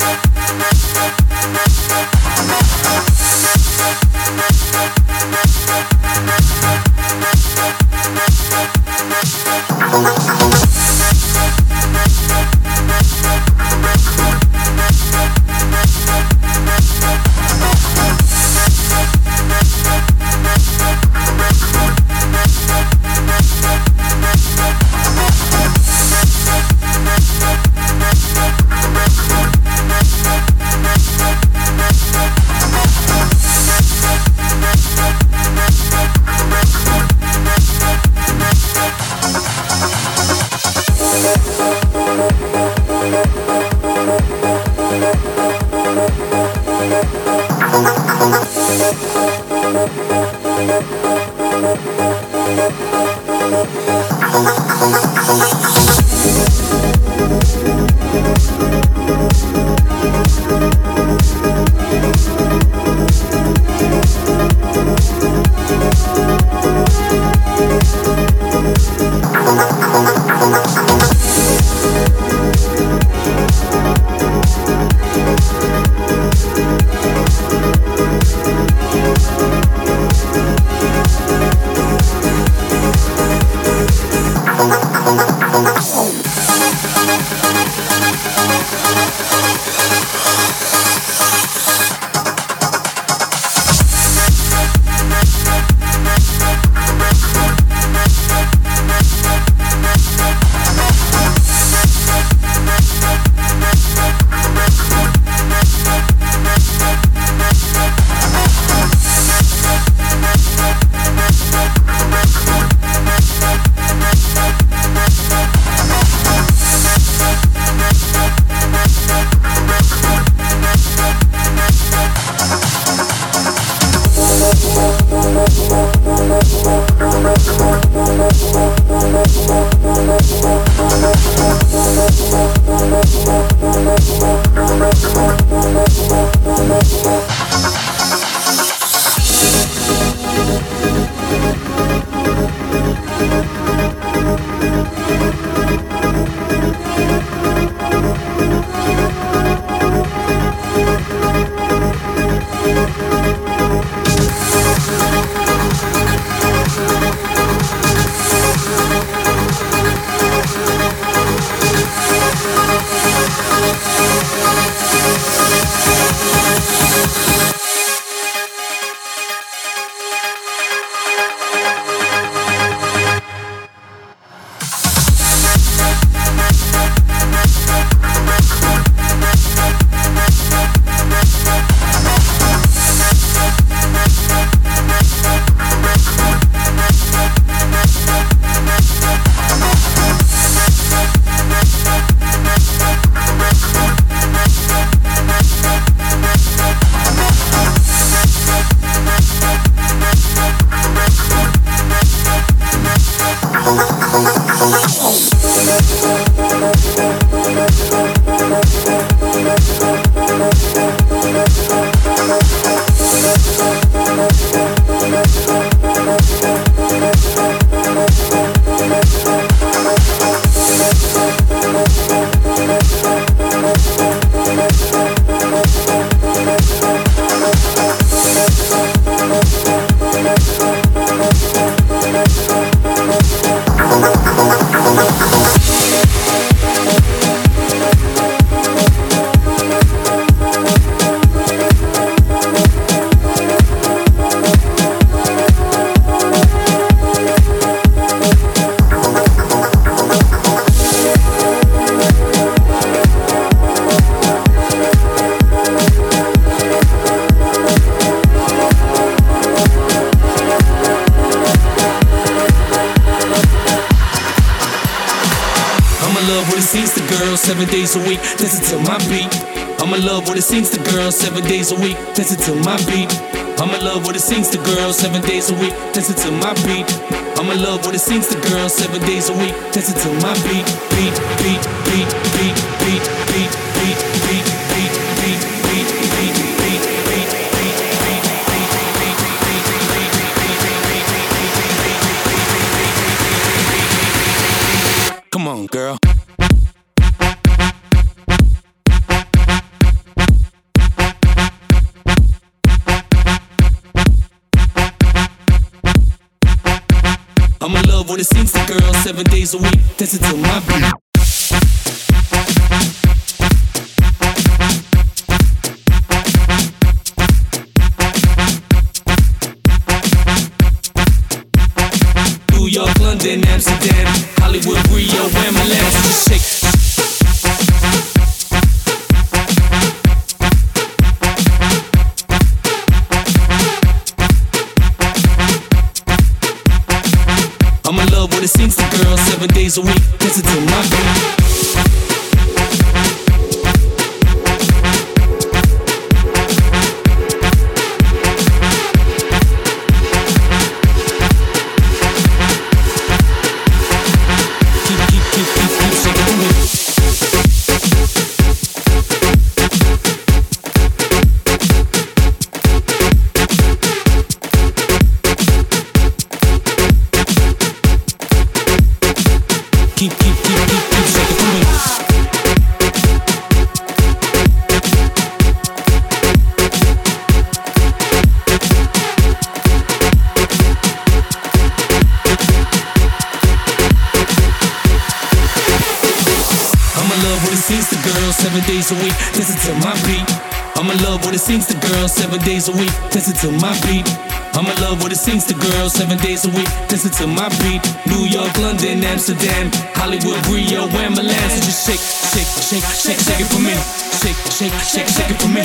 We'll be. listen to my beat. I'm in love with it sings to girls seven days a week. Listen to my beat. I'm in love with it sings to girls seven days a week. Listen to my beat. I'm in love with it sings to girls seven days a week. Listen to my beat, beat, beat, beat, beat, beat, beat. beat. So we week, listen to my beat. Sings to girls seven days a week. Listen to my beat. I'm in love with it sings to girls seven days a week. Listen to my beat. New York, London, Amsterdam, Hollywood, Rio, and Milan. So just shake, shake, shake, shake, shake it for me. Shake, shake, shake, shake it for me.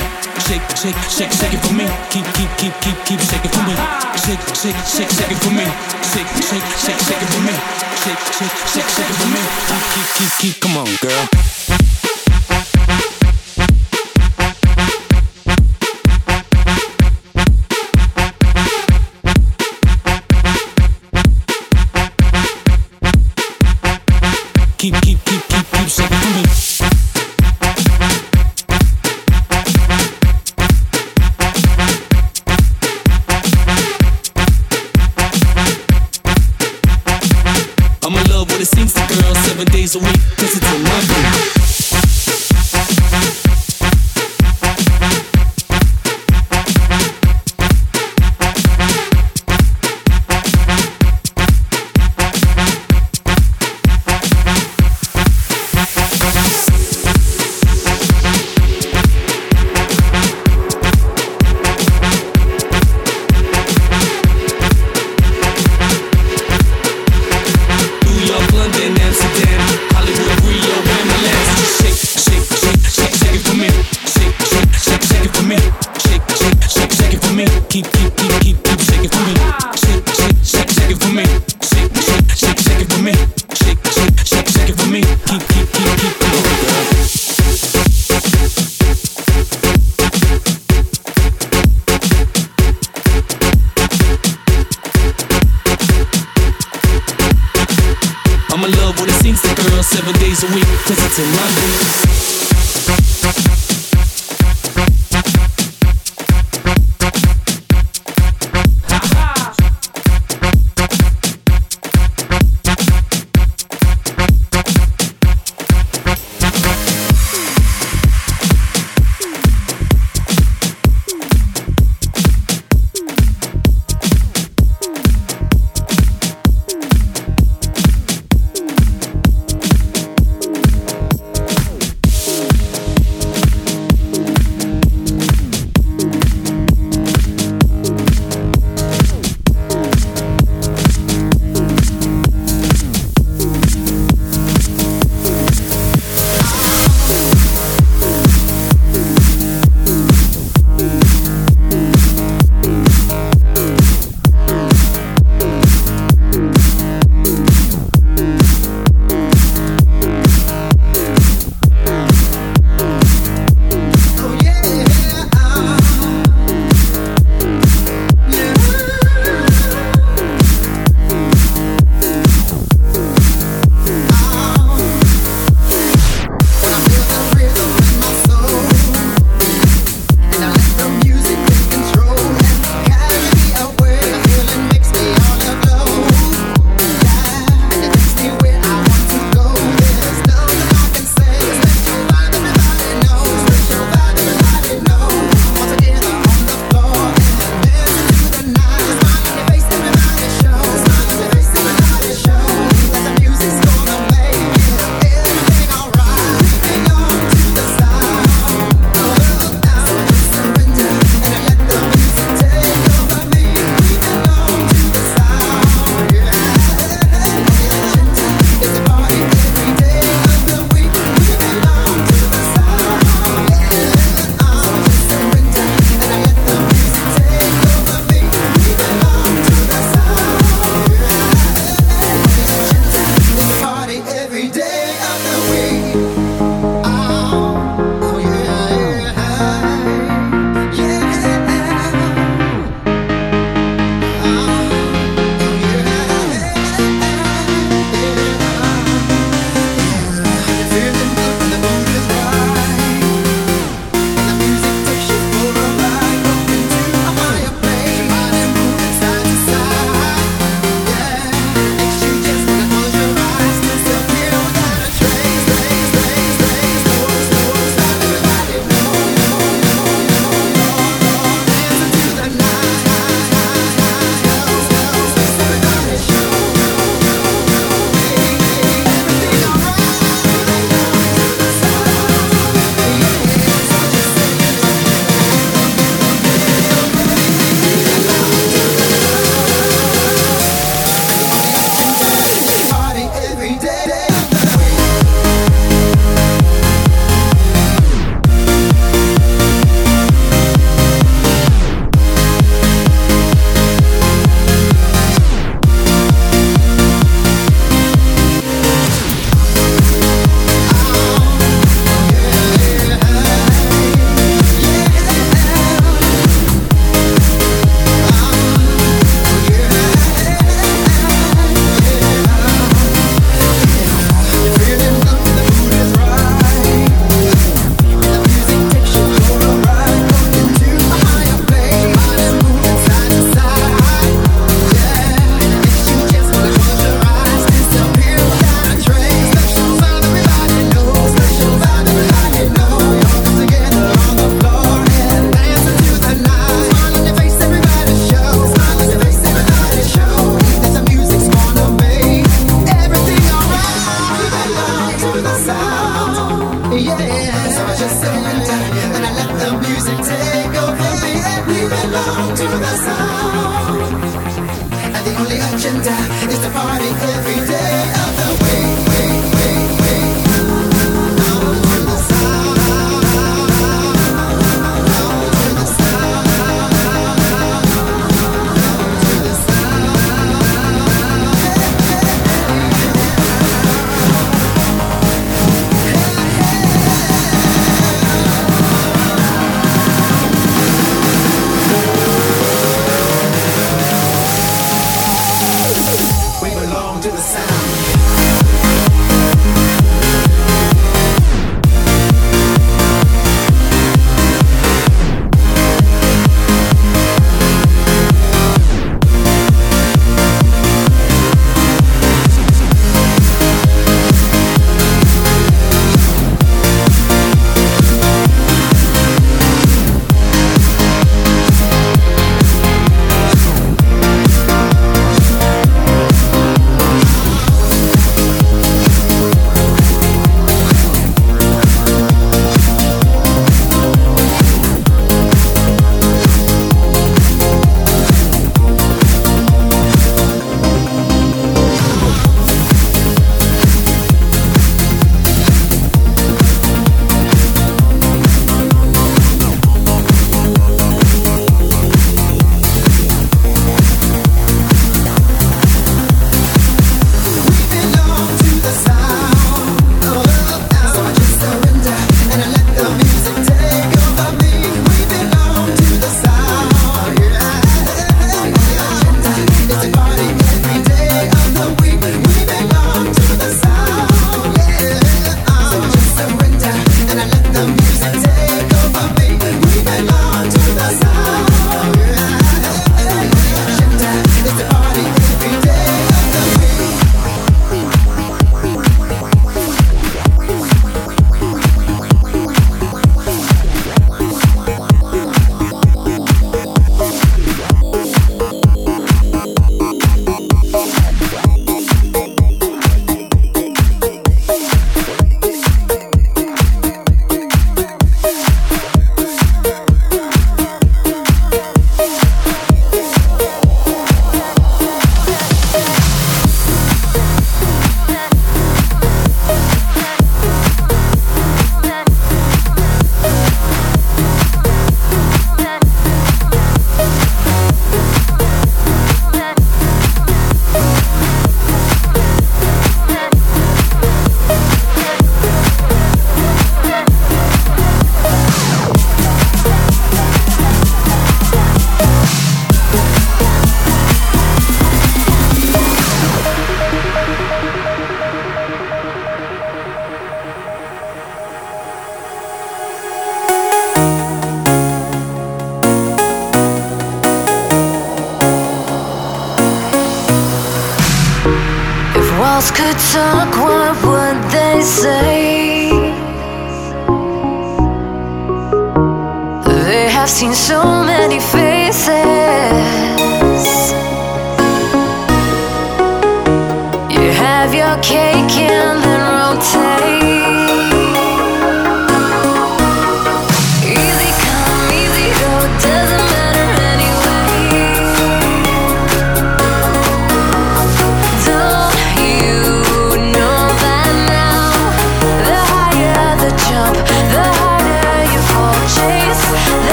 Shake, shake, shake, shake it for me. Keep, keep, keep, keep, keep shaking for me. Shake, shake, shake, shake it for me. Shake, shake, shake, shake it for me. Shake, shake, shake, shake it for me. Keep, keep, keep, keep. Come on, girl. a week, cause it's in my.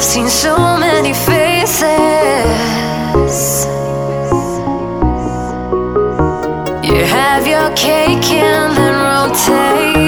Have seen so many faces. You have your cake and then rotate.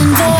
under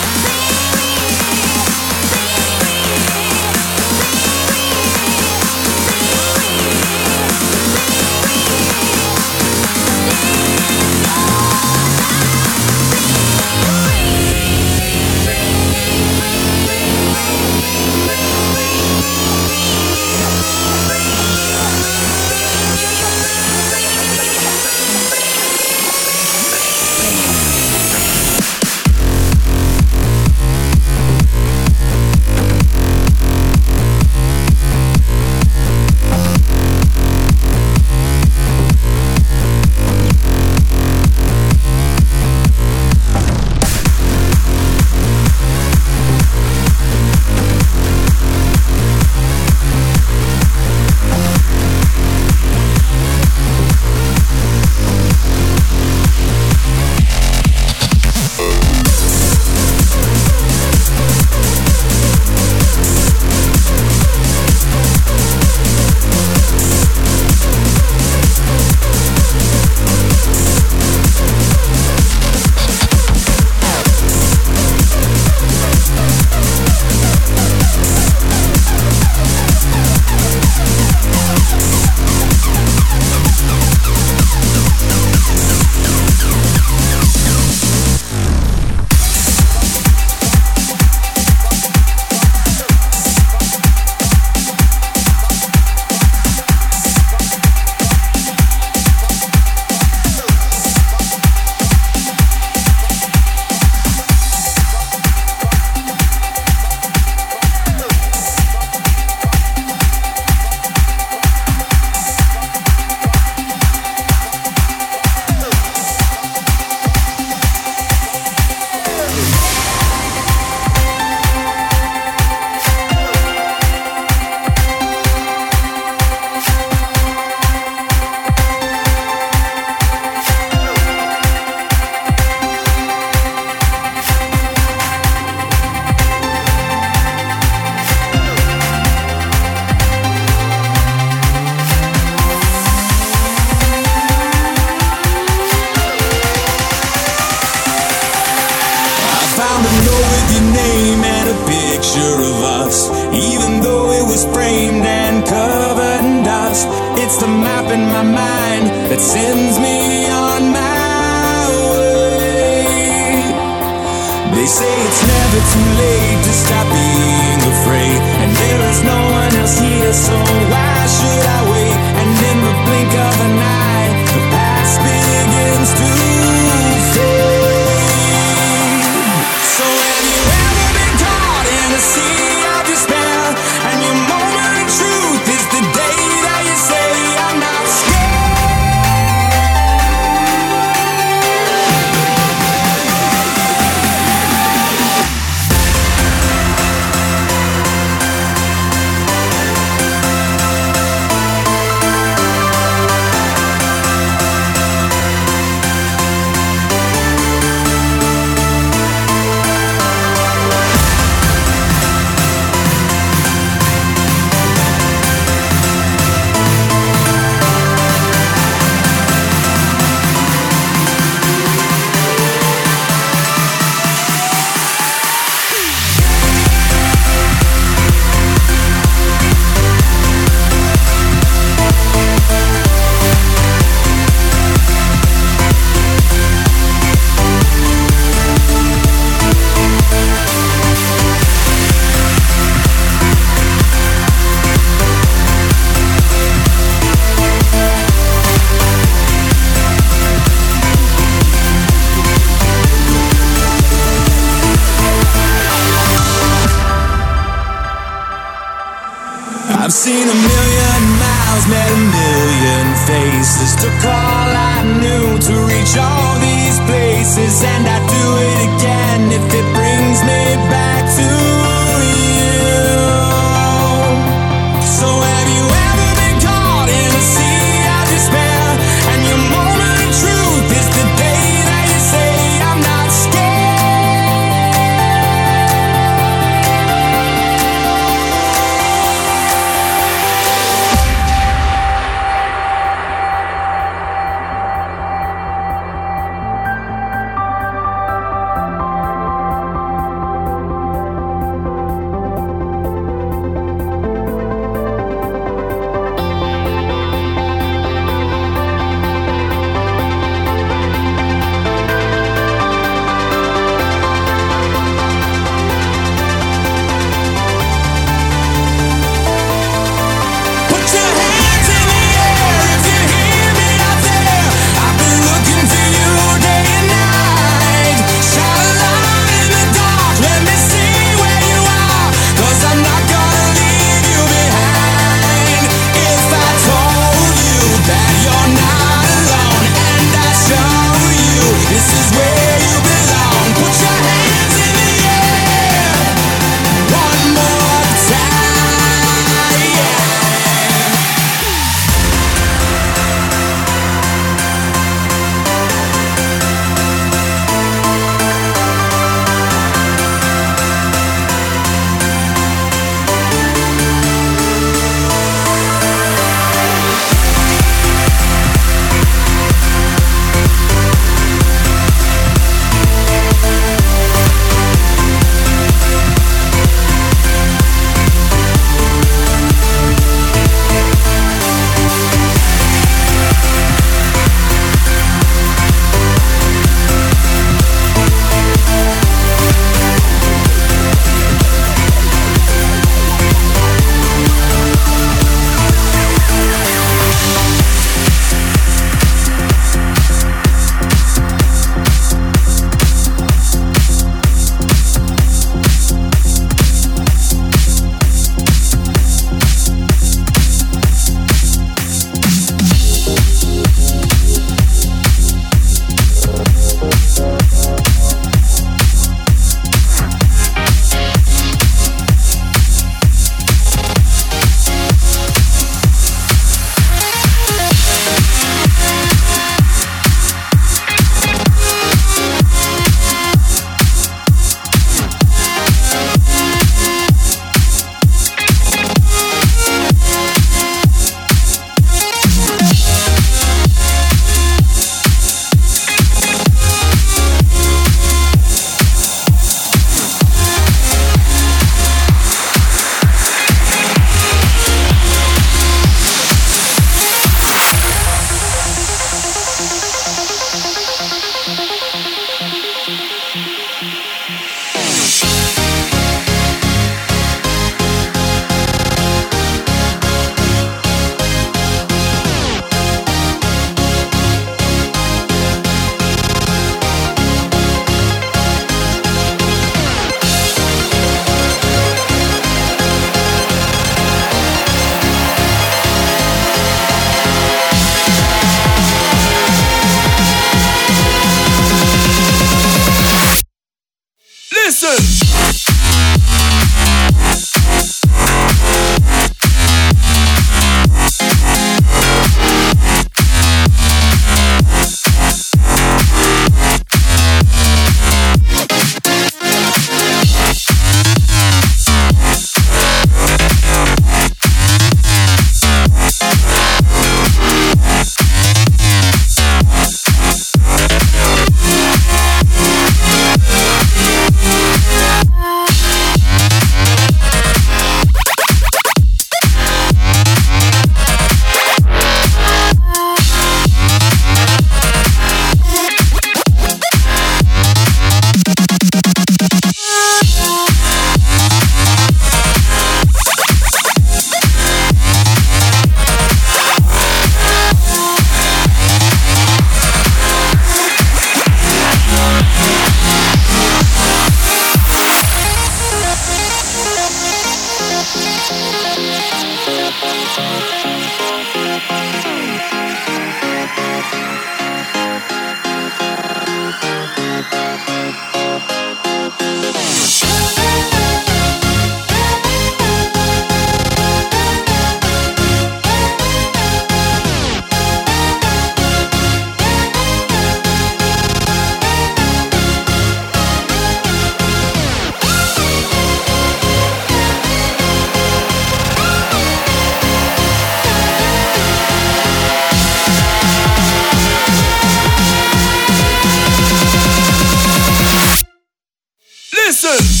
you